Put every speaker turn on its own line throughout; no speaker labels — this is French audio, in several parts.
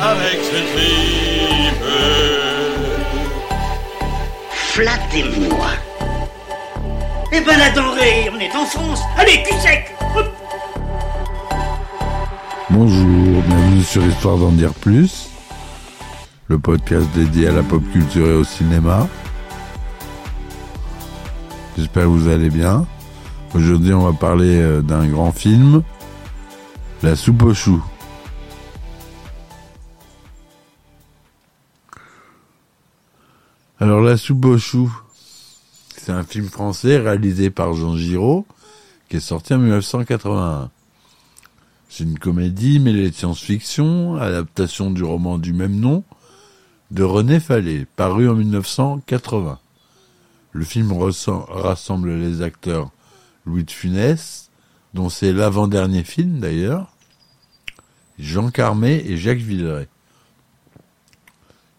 Avec ce tripe.
Flattez-moi.
Eh ben la denrée, on est en France. Allez, cul sec Hop.
Bonjour, bienvenue sur Histoire d'en dire plus, le podcast dédié à la pop culture et au cinéma. J'espère que vous allez bien. Aujourd'hui, on va parler euh, d'un grand film, La soupe aux choux. Alors, La soupe c'est un film français réalisé par Jean Giraud, qui est sorti en 1981. C'est une comédie mêlée de science-fiction, adaptation du roman du même nom de René Fallet, paru en 1980. Le film rassemble les acteurs Louis de Funès, dont c'est l'avant-dernier film d'ailleurs, Jean Carmé et Jacques Villeray.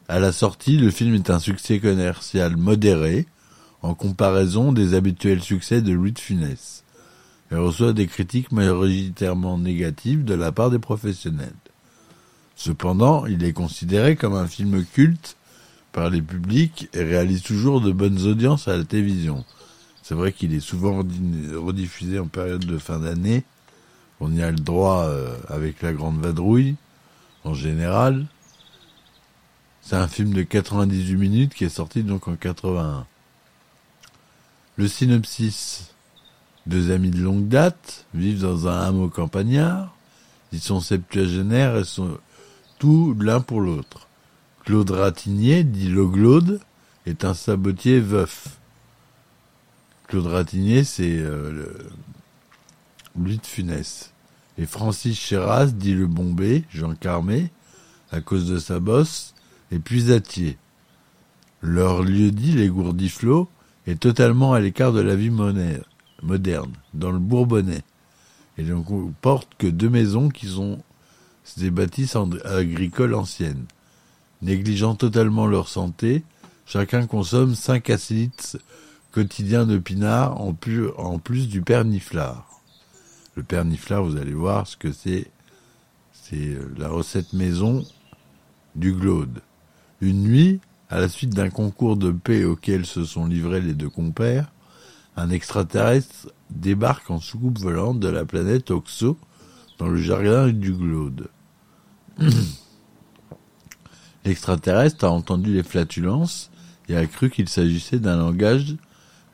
À la sortie, le film est un succès commercial modéré en comparaison des habituels succès de Louis de Funès et reçoit des critiques majoritairement négatives de la part des professionnels. Cependant, il est considéré comme un film culte par les publics et réalise toujours de bonnes audiences à la télévision. C'est vrai qu'il est souvent redi- rediffusé en période de fin d'année. On y a le droit euh, avec la grande vadrouille, en général. C'est un film de 98 minutes qui est sorti donc en 81. Le synopsis. Deux amis de longue date vivent dans un hameau campagnard. Ils sont septuagénaires et sont tout l'un pour l'autre. Claude Ratignier, dit Loglaude, est un sabotier veuf. Claude Ratignier, c'est euh, Louis de Funès. Et Francis Chéras, dit le Bombé, Jean Carmé, à cause de sa bosse, est puisatier. Leur lieu-dit, les Gourdiflots, est totalement à l'écart de la vie moderne, dans le Bourbonnais. Et donc on porte que deux maisons qui sont des bâtisses agricoles anciennes. Négligeant totalement leur santé, chacun consomme 5 à 6 litres quotidiens de pinard en plus, en plus du perniflard. Le perniflard, vous allez voir ce que c'est. C'est euh, la recette maison du Glaude. Une nuit, à la suite d'un concours de paix auquel se sont livrés les deux compères, un extraterrestre débarque en soucoupe volante de la planète Oxo dans le jardin du Glaude. L'extraterrestre a entendu les flatulences et a cru qu'il s'agissait d'un langage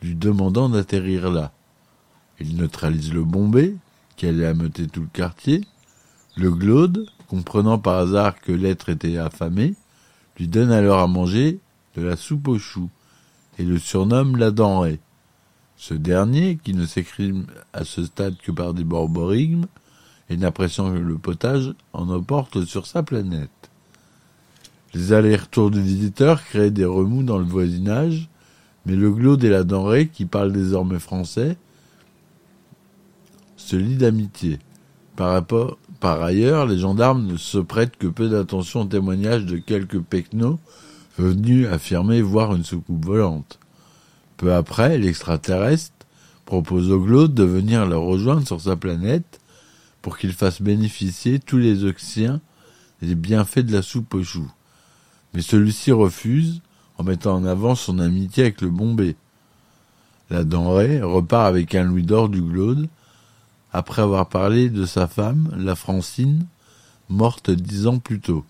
lui demandant d'atterrir là. Il neutralise le bombé, qui allait ameuter tout le quartier. Le Glaude, comprenant par hasard que l'être était affamé, lui donne alors à manger de la soupe aux choux et le surnomme la denrée. Ce dernier, qui ne s'écrime à ce stade que par des borborigmes, et n'appréciant que le potage, en emporte sur sa planète. Les allers-retours du visiteur créent des remous dans le voisinage, mais le glaude et la denrée, qui parlent désormais français, se lient d'amitié. Par, ailleurs, les gendarmes ne se prêtent que peu d'attention au témoignage de quelques pecnos venus affirmer voir une soucoupe volante. Peu après, l'extraterrestre propose au Glaude de venir le rejoindre sur sa planète pour qu'il fasse bénéficier tous les Oxiens des bienfaits de la soupe aux choux. Mais celui-ci refuse en mettant en avant son amitié avec le Bombé. La denrée repart avec un louis d'or du Glaude après avoir parlé de sa femme, la Francine, morte dix ans plus tôt.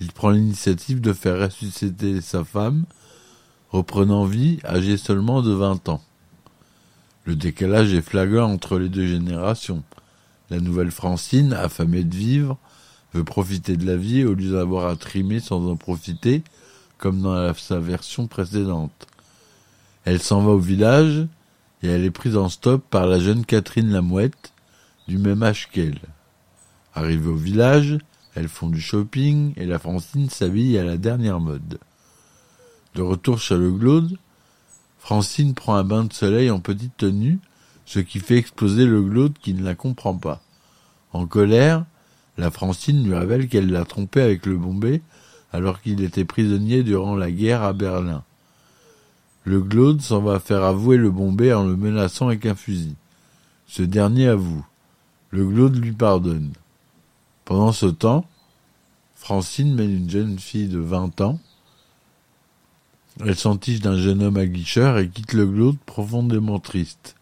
Il prend l'initiative de faire ressusciter sa femme reprenant vie, âgé seulement de 20 ans. Le décalage est flagrant entre les deux générations. La nouvelle Francine, affamée de vivre, veut profiter de la vie au lieu d'avoir à trimer sans en profiter, comme dans sa version précédente. Elle s'en va au village et elle est prise en stop par la jeune Catherine Lamouette, du même âge qu'elle. Arrivée au village, Elles font du shopping et la Francine s'habille à la dernière mode. De retour chez le Glaude, Francine prend un bain de soleil en petite tenue, ce qui fait exploser le Glaude qui ne la comprend pas. En colère, la Francine lui révèle qu'elle l'a trompé avec le Bombay alors qu'il était prisonnier durant la guerre à Berlin. Le Glaude s'en va faire avouer le Bombay en le menaçant avec un fusil. Ce dernier avoue. Le Glaude lui pardonne. Pendant ce temps, Francine mène une jeune fille de vingt ans. Elle s'entiche d'un jeune homme aguicheur et quitte le Glaude profondément triste.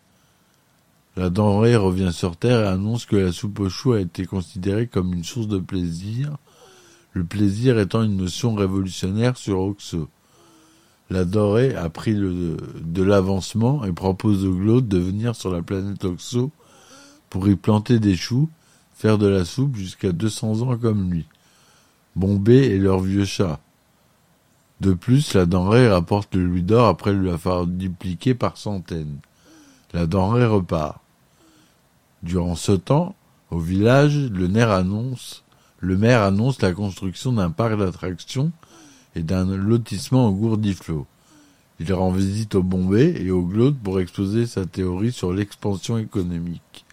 La denrée revient sur Terre et annonce que la soupe aux choux a été considérée comme une source de plaisir, le plaisir étant une notion révolutionnaire sur Oxo. La Dorée a pris de l'avancement et propose au Glaude de venir sur la planète Oxo pour y planter des choux, faire de la soupe jusqu'à 200 ans comme lui. Bombay et leur vieux chat. De plus, la denrée rapporte le louis d'or après l'avoir dupliqué par centaines. La denrée repart. Durant ce temps, au village, le maire annonce la construction d'un parc d'attractions et d'un lotissement au Gourdiflot. Il rend visite au Bombay et au Glaude pour exposer sa théorie sur l'expansion économique.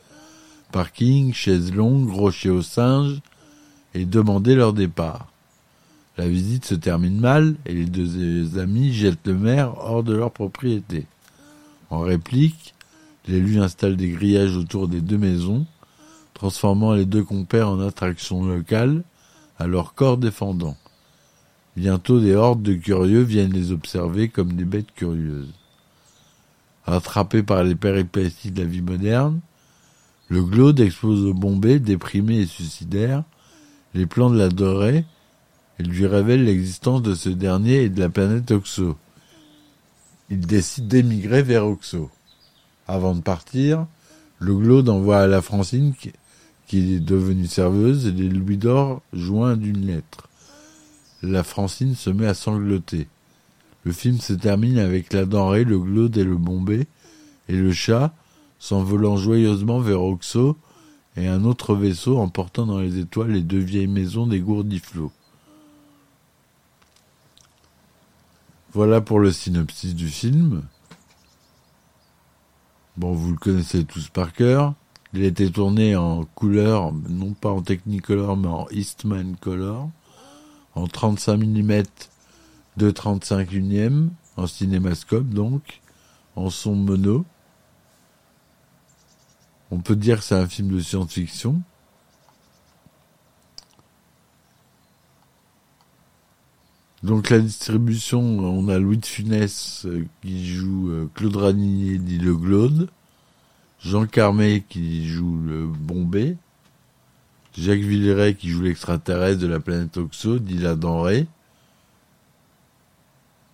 Parking, chaises longues, rochers aux singes, et demander leur départ. La visite se termine mal et les deux amis jettent le maire hors de leur propriété. En réplique, l'élu installe des grillages autour des deux maisons, transformant les deux compères en attractions locales, à leur corps défendant. Bientôt des hordes de curieux viennent les observer comme des bêtes curieuses. Attrapé par les péripéties de la vie moderne, le Glaude expose au Bombay, déprimé et suicidaire, les plans de la Dorée et lui révèle l'existence de ce dernier et de la planète Oxo. Il décide d'émigrer vers Oxo. Avant de partir, le Glaude envoie à la Francine, qui est devenue serveuse, les louis d'or joints d'une lettre. La Francine se met à sangloter. Le film se termine avec la denrée, le Glaude et le Bombay, et le chat, s'envolant joyeusement vers Oxo, et un autre vaisseau emportant dans les étoiles les deux vieilles maisons des Gourdiflots. Voilà pour le synopsis du film. Bon, vous le connaissez tous par cœur. Il a été tourné en couleur, non pas en Technicolor, mais en Eastman Color, en 35 mm de 35 unième, en cinémascope donc, en son mono. On peut dire que c'est un film de science-fiction. Donc la distribution, on a Louis de Funès euh, qui joue euh, Claude Raninier dit le Glaude, Jean Carmet qui joue le Bombay, Jacques Villeray qui joue l'extraterrestre de la planète Oxo, dit la denrée,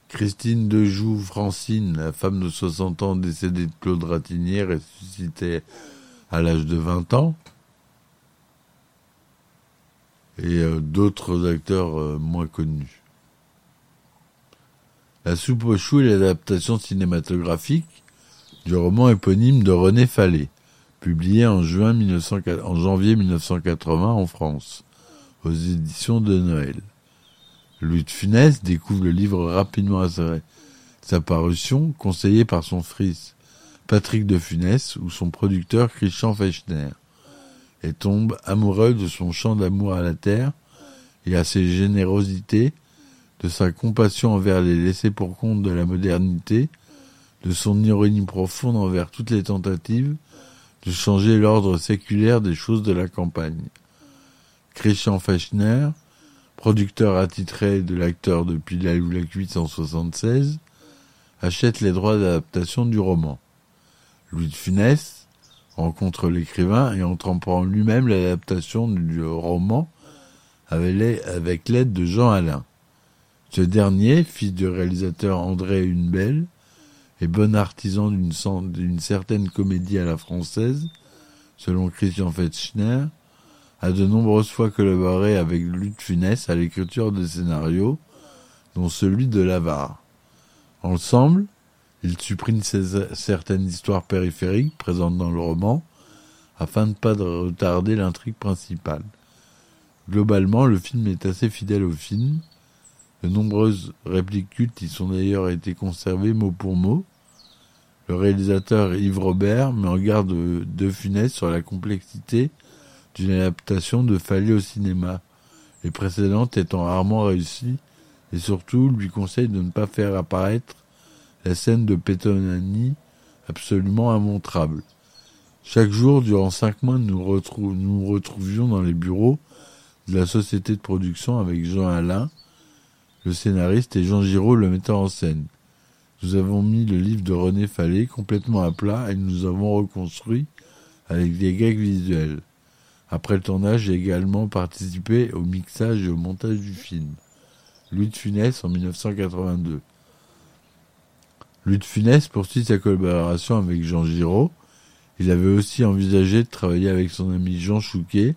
Christine Dejoux Francine, la femme de 60 ans décédée de Claude Ratinier, ressuscitée à l'âge de 20 ans, et euh, d'autres acteurs euh, moins connus. La soupe aux choux est l'adaptation cinématographique du roman éponyme de René Fallet, publié en, juin 1900, en janvier 1980 en France, aux éditions de Noël. Louis de Funès découvre le livre rapidement à sa, parution, conseillé par son fils Patrick de Funès ou son producteur Christian Fechner, et tombe amoureux de son chant d'amour à la terre et à ses générosités de sa compassion envers les laissés pour compte de la modernité, de son ironie profonde envers toutes les tentatives de changer l'ordre séculaire des choses de la campagne. Christian Fechner, producteur attitré de l'acteur depuis La ou la cuite en 76, achète les droits d'adaptation du roman. Louis de Funès rencontre l'écrivain et entreprend lui-même l'adaptation du roman avec l'aide de Jean Alain. Ce dernier, fils du réalisateur André Hunebelle, et bon artisan d'une certaine comédie à la française, selon Christian Fetchner, a de nombreuses fois collaboré avec Luc Funès à l'écriture de scénarios, dont celui de l'Avare. Ensemble, ils suppriment certaines histoires périphériques présentes dans le roman, afin de ne pas retarder l'intrigue principale. Globalement, le film est assez fidèle au film. De nombreuses répliques cultes y sont d'ailleurs été conservées mot pour mot. Le réalisateur Yves Robert met en garde De Funès sur la complexité d'une adaptation de Fallet au cinéma, les précédentes étant rarement réussies, et surtout lui conseille de ne pas faire apparaître la scène de Pétonani absolument immontrable. Chaque jour, durant cinq mois, nous nous retrouvions dans les bureaux de la société de production avec Jean Alain, le scénariste, et Jean Giraud, le metteur en scène. Nous avons mis le livre de René Fallet complètement à plat et nous avons reconstruit avec des gags visuels. Après le tournage, j'ai également participé au mixage et au montage du film. Louis de Funès en 1982. Louis de Funès poursuit sa collaboration avec Jean Giraud. Il avait aussi envisagé de travailler avec son ami Jean Chouquet,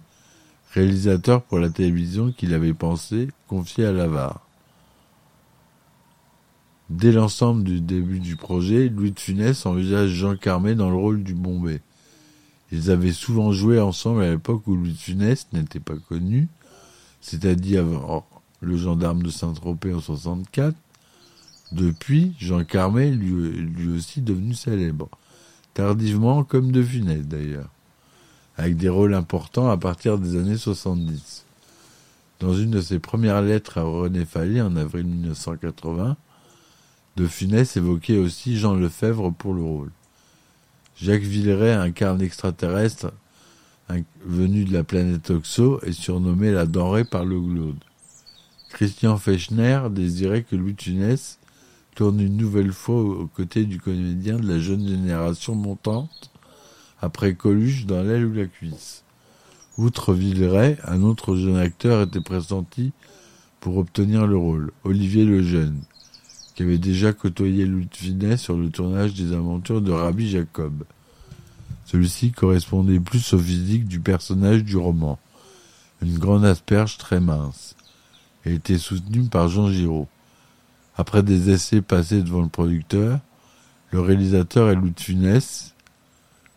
réalisateur pour la télévision qu'il avait pensé confier à Lavar. Dès l'ensemble du début du projet, Louis de Funès envisage Jean Carmet dans le rôle du Bombay. Ils avaient souvent joué ensemble à l'époque où Louis de Funès n'était pas connu, c'est-à-dire le gendarme de Saint-Tropez en 64. Depuis, Jean Carmet lui, lui aussi devenu célèbre, tardivement comme de Funès d'ailleurs, avec des rôles importants à partir des années 70. Dans une de ses premières lettres à René Fallet en avril 1980, de Funès évoquait aussi Jean Lefebvre pour le rôle. Jacques Villeray incarne l'extraterrestre venu de la planète Oxo et surnommé la denrée par le Glaude. Christian Fechner désirait que Louis Funès tourne une nouvelle fois aux côtés du comédien de la jeune génération montante après Coluche dans l'aile ou la cuisse. Outre Villeray, un autre jeune acteur était pressenti pour obtenir le rôle, Olivier Lejeune qui avait déjà côtoyé Louis sur le tournage des aventures de Rabbi Jacob. Celui-ci correspondait plus au physique du personnage du roman, une grande asperge très mince, et était soutenu par Jean Giraud. Après des essais passés devant le producteur, le réalisateur est Louis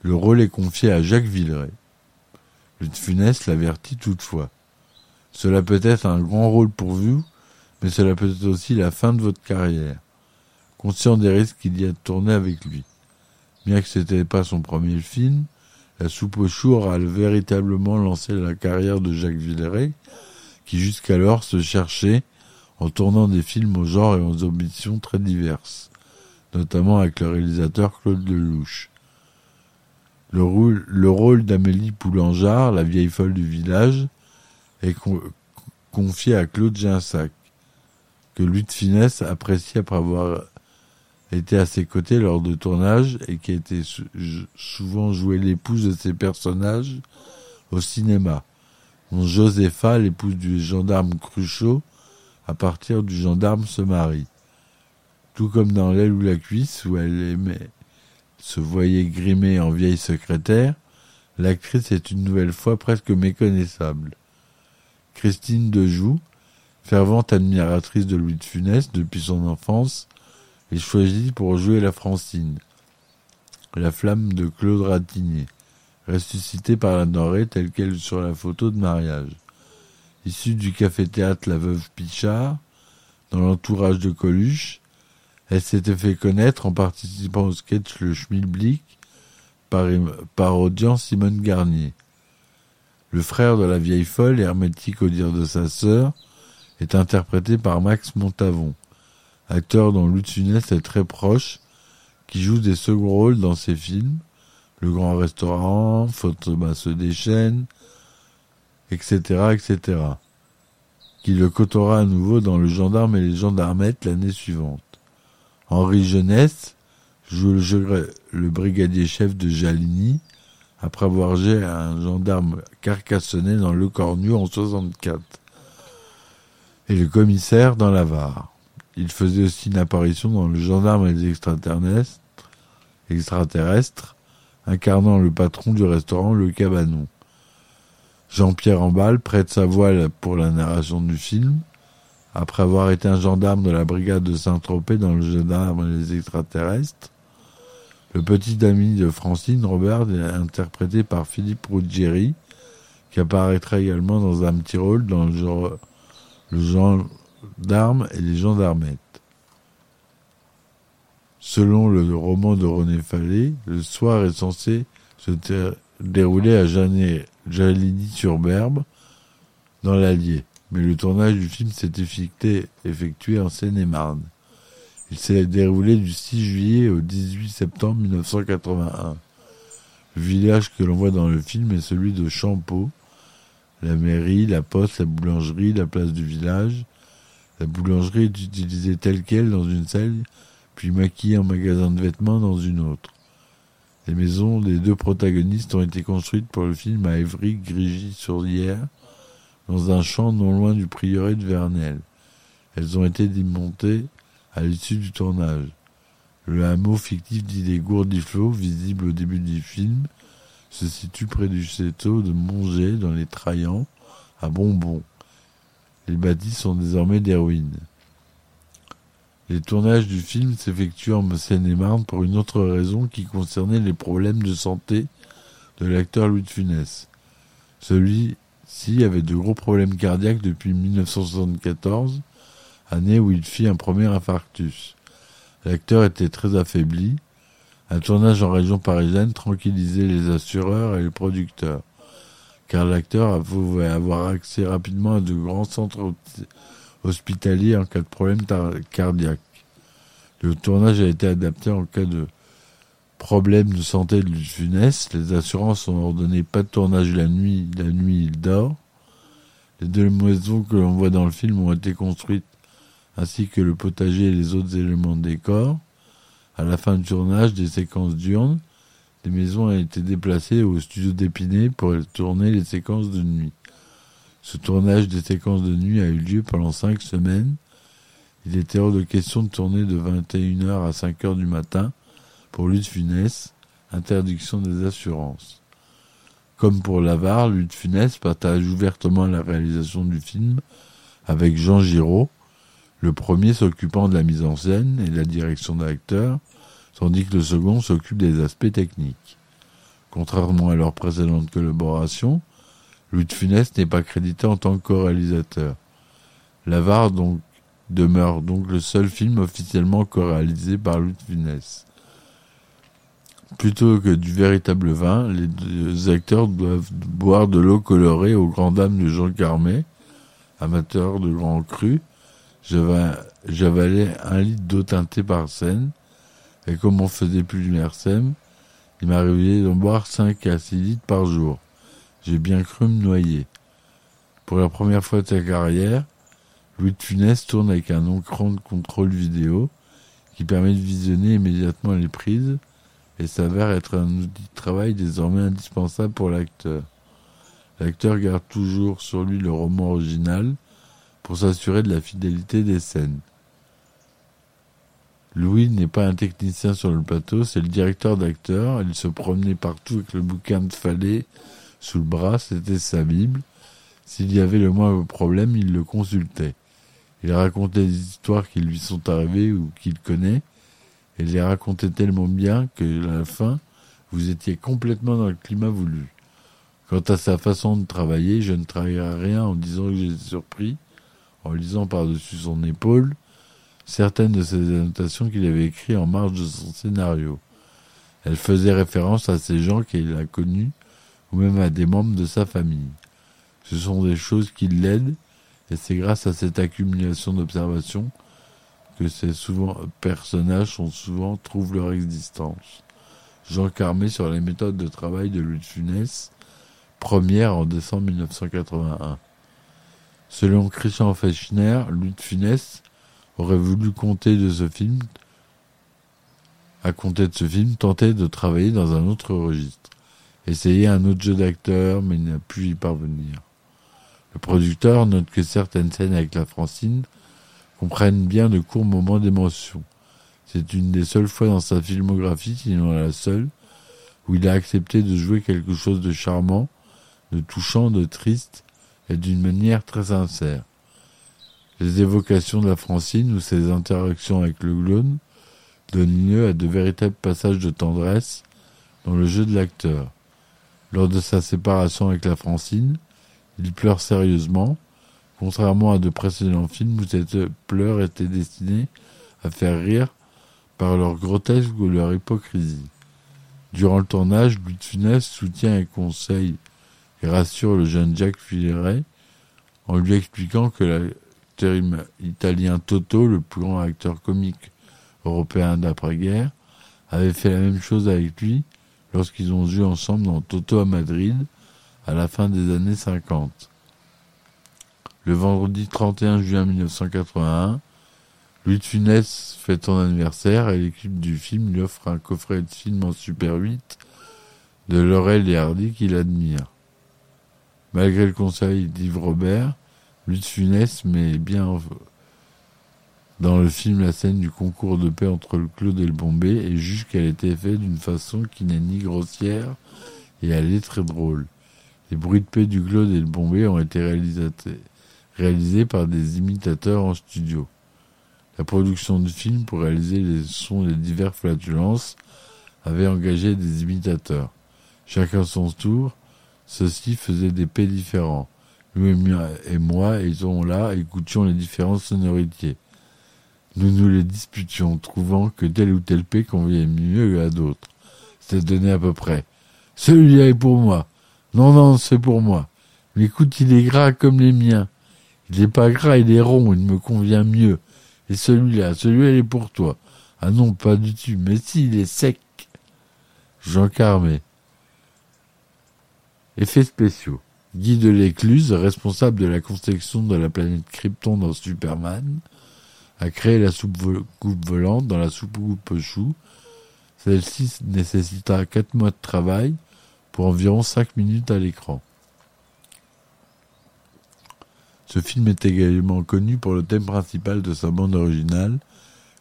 Le rôle est confié à Jacques Villeray. Louis l'avertit toutefois. Cela peut être un grand rôle pour vous, mais cela peut être aussi la fin de votre carrière. Conscient des risques qu'il y a de tourner avec lui. Bien que ce n'était pas son premier film, La soupe au chou aura véritablement lancé la carrière de Jacques Villeray, qui jusqu'alors se cherchait en tournant des films au genre et aux ambitions très diverses, notamment avec le réalisateur Claude Lelouch. Le rôle, le rôle d'Amélie Poulangeard, la vieille folle du village, est confié à Claude Ginsac que Louis de Finesse apprécie après avoir été à ses côtés lors de tournages et qui a été souvent joué l'épouse de ses personnages au cinéma, dont Josepha, l'épouse du gendarme Cruchot, à partir du gendarme se marie. Tout comme dans l'aile ou la cuisse, où elle aimait se voyait grimée en vieille secrétaire, l'actrice est une nouvelle fois presque méconnaissable. Christine Dejoux, Fervente admiratrice de Louis de Funès depuis son enfance, est choisie pour jouer la Francine, la flamme de Claude Ratignier, ressuscitée par la Norée telle qu'elle sur la photo de mariage. Issue du café-théâtre La Veuve Pichard, dans l'entourage de Coluche, elle s'était fait connaître en participant au sketch Le Schmilblick par, parodiant Simone Garnier. Le frère de la vieille folle, hermétique au dire de sa sœur, est interprété par Max Montavon, acteur dont Funès est très proche, qui joue des seconds rôles dans ses films, Le Grand Restaurant, Thomas se déchaîne, etc., etc., qui le cotera à nouveau dans Le Gendarme et les Gendarmettes l'année suivante. Henri Jeunesse joue le, brigadier chef de Jalini, après avoir joué un gendarme carcassonné dans Le Cornu en 64 et le commissaire dans la Var. Il faisait aussi une apparition dans Le gendarme et les extraterrestres, extraterrestres incarnant le patron du restaurant Le Cabanon. Jean-Pierre Ambal prête sa voix pour la narration du film, après avoir été un gendarme de la brigade de Saint-Tropez dans Le gendarme et les extraterrestres. Le petit ami de Francine, Robert, est interprété par Philippe Ruggieri, qui apparaîtra également dans un petit rôle dans le genre, le genre d'armes et les gendarmettes. Selon le roman de René Fallet, le soir est censé se dérouler à Jalini-sur-Berbe, dans l'Allier. Mais le tournage du film s'est effectué, effectué en Seine-et-Marne. Il s'est déroulé du 6 juillet au 18 septembre 1981. Le village que l'on voit dans le film est celui de Champeau. La mairie, la poste, la boulangerie, la place du village. La boulangerie est utilisée telle qu'elle dans une salle, puis maquillée en magasin de vêtements dans une autre. Les maisons des deux protagonistes ont été construites pour le film à Évry, Grigy-sur-Lierre, dans un champ non loin du prieuré de Vernel. Elles ont été démontées à l'issue du tournage. Le hameau fictif d'Idée Gourdiflot, visible au début du film, se situe près du château de Montgé dans les Traillants, à Bonbon. Les bâtis sont désormais des ruines. Les tournages du film s'effectuent en Seine-et-Marne pour une autre raison qui concernait les problèmes de santé de l'acteur Louis de Funès. Celui-ci avait de gros problèmes cardiaques depuis 1974, année où il fit un premier infarctus. L'acteur était très affaibli. Un tournage en région parisienne tranquillisait les assureurs et les producteurs, car l'acteur pouvait avoir accès rapidement à de grands centres hospitaliers en cas de problème cardiaque. Le tournage a été adapté en cas de problème de santé de funeste. Les assurances ont ordonné pas de tournage la nuit. La nuit, il dort. Les deux maisons que l'on voit dans le film ont été construites ainsi que le potager et les autres éléments de décor. À la fin du tournage des séquences diurnes, des maisons ont été déplacées au studio d'Épinay pour tourner les séquences de nuit. Ce tournage des séquences de nuit a eu lieu pendant cinq semaines. Il était hors de question de tourner de 21h à 5h du matin pour Lutte Funès, interdiction des assurances. Comme pour Lavar, Lutte Funès partage ouvertement la réalisation du film avec Jean Giraud, le premier s'occupant de la mise en scène et de la direction d'acteurs, tandis que le second s'occupe des aspects techniques. Contrairement à leur précédente collaboration, Louis de Funès n'est pas crédité en tant que co-réalisateur. L'Avare demeure donc le seul film officiellement co-réalisé par Louis de Funès. Plutôt que du véritable vin, les deux acteurs doivent boire de l'eau colorée aux grandes dames de Jean Carmet, amateur de grands crus, J'avalais un litre d'eau teintée par scène, et comme on faisait plus du mersem, il m'arrivait d'en boire 5 à 6 litres par jour. J'ai bien cru me noyer. Pour la première fois de sa carrière, Louis de Funès tourne avec un écran de contrôle vidéo qui permet de visionner immédiatement les prises et s'avère être un outil de travail désormais indispensable pour l'acteur. L'acteur garde toujours sur lui le roman original pour s'assurer de la fidélité des scènes. Louis n'est pas un technicien sur le plateau, c'est le directeur d'acteur. Il se promenait partout avec le bouquin de Fallet sous le bras, c'était sa Bible. S'il y avait le moindre problème, il le consultait. Il racontait des histoires qui lui sont arrivées ou qu'il connaît, et les racontait tellement bien que, à la fin, vous étiez complètement dans le climat voulu. Quant à sa façon de travailler, je ne travaillerai rien en disant que j'étais surpris, en lisant par-dessus son épaule certaines de ces annotations qu'il avait écrites en marge de son scénario. Elles faisaient référence à ces gens qu'il a connus ou même à des membres de sa famille. Ce sont des choses qui l'aident et c'est grâce à cette accumulation d'observations que ces personnages sont souvent trouvent leur existence. Jean Carmé sur les méthodes de travail de Louis de première en décembre 1981. Selon Christian Fechner, Louis de aurait voulu compter de ce film, à compter de ce film, tenter de travailler dans un autre registre, essayer un autre jeu d'acteur, mais n'a pu y parvenir. Le producteur note que certaines scènes avec la Francine comprennent bien de courts moments d'émotion. C'est une des seules fois dans sa filmographie, sinon la seule, où il a accepté de jouer quelque chose de charmant, de touchant, de triste, et d'une manière très sincère. Les évocations de la Francine ou ses interactions avec le clown donnent lieu à de véritables passages de tendresse dans le jeu de l'acteur. Lors de sa séparation avec la Francine, Il pleure sérieusement, contrairement à de précédents films où cette pleurs était destinée à faire rire par leur grotesque ou leur hypocrisie. Durant le tournage, Louis soutient et conseille et rassure le jeune Jacques Villeray en lui expliquant que l'acteur italien Toto, le plus grand acteur comique européen d'après-guerre, avait fait la même chose avec lui lorsqu'ils ont joué ensemble dans Toto à Madrid à la fin des années 50. Le vendredi 31 juin 1981, Louis de Funès fête son anniversaire et l'équipe du film lui offre un coffret de film en Super 8 de Laurel et Hardy qu'il admire. Malgré le conseil d'Yves Robert, Louis de Funès met bien dans le film la scène du concours de paix entre le Claude et le Bombay et juge qu'elle été faite d'une façon qui n'est ni grossière et elle est très drôle. Les bruits de paix du Claude et le Bombay ont été réalisés par des imitateurs en studio. La production du film pour réaliser les sons des diverses flatulences avait engagé des imitateurs. Chacun son tour, ceux-ci faisaient des paix différents. Nous et moi étions là, écoutions les différentes sonorités. Nous nous les disputions, trouvant que telle ou telle paix convenait mieux à d'autres. C'était donné à peu près. Celui-là est pour moi. Non, non, c'est pour moi. Mais écoute, il est gras comme les miens. Il n'est pas gras, il est rond, il me convient mieux. Et celui-là, celui-là, il est pour toi. Ah non, pas du tout. Mais si, il est sec. Jean Carmé. Effets spéciaux. Guy de l'Écluse, responsable de la construction de la planète Krypton dans Superman, a créé la soucoupe volante dans la soucoupe chou. Celle-ci nécessita 4 mois de travail pour environ 5 minutes à l'écran. Ce film est également connu pour le thème principal de sa bande originale,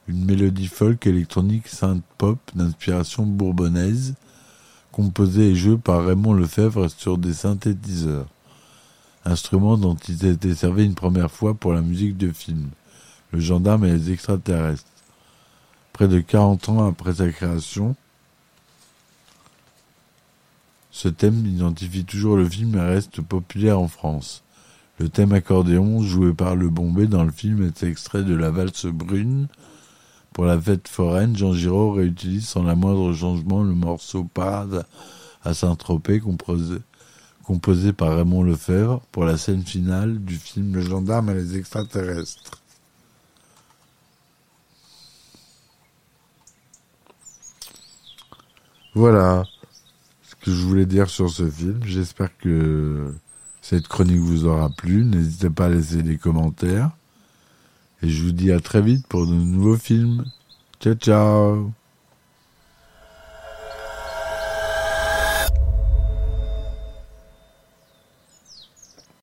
une mélodie folk électronique synth pop d'inspiration bourbonnaise, composé et joué par Raymond Lefebvre sur des synthétiseurs, instrument dont il été servi une première fois pour la musique de film, Le gendarme et les extraterrestres. Près de 40 ans après sa création, ce thème identifie toujours le film et reste populaire en France. Le thème accordéon, joué par le Bombay dans le film, est extrait de la valse brune, pour la fête foraine, Jean Giraud réutilise sans la moindre changement le morceau Parade à Saint-Tropez composé, composé par Raymond Lefebvre pour la scène finale du film Le gendarme et les extraterrestres. Voilà ce que je voulais dire sur ce film. J'espère que cette chronique vous aura plu. N'hésitez pas à laisser des commentaires. Et je vous dis à très vite pour de nouveaux films. Ciao ciao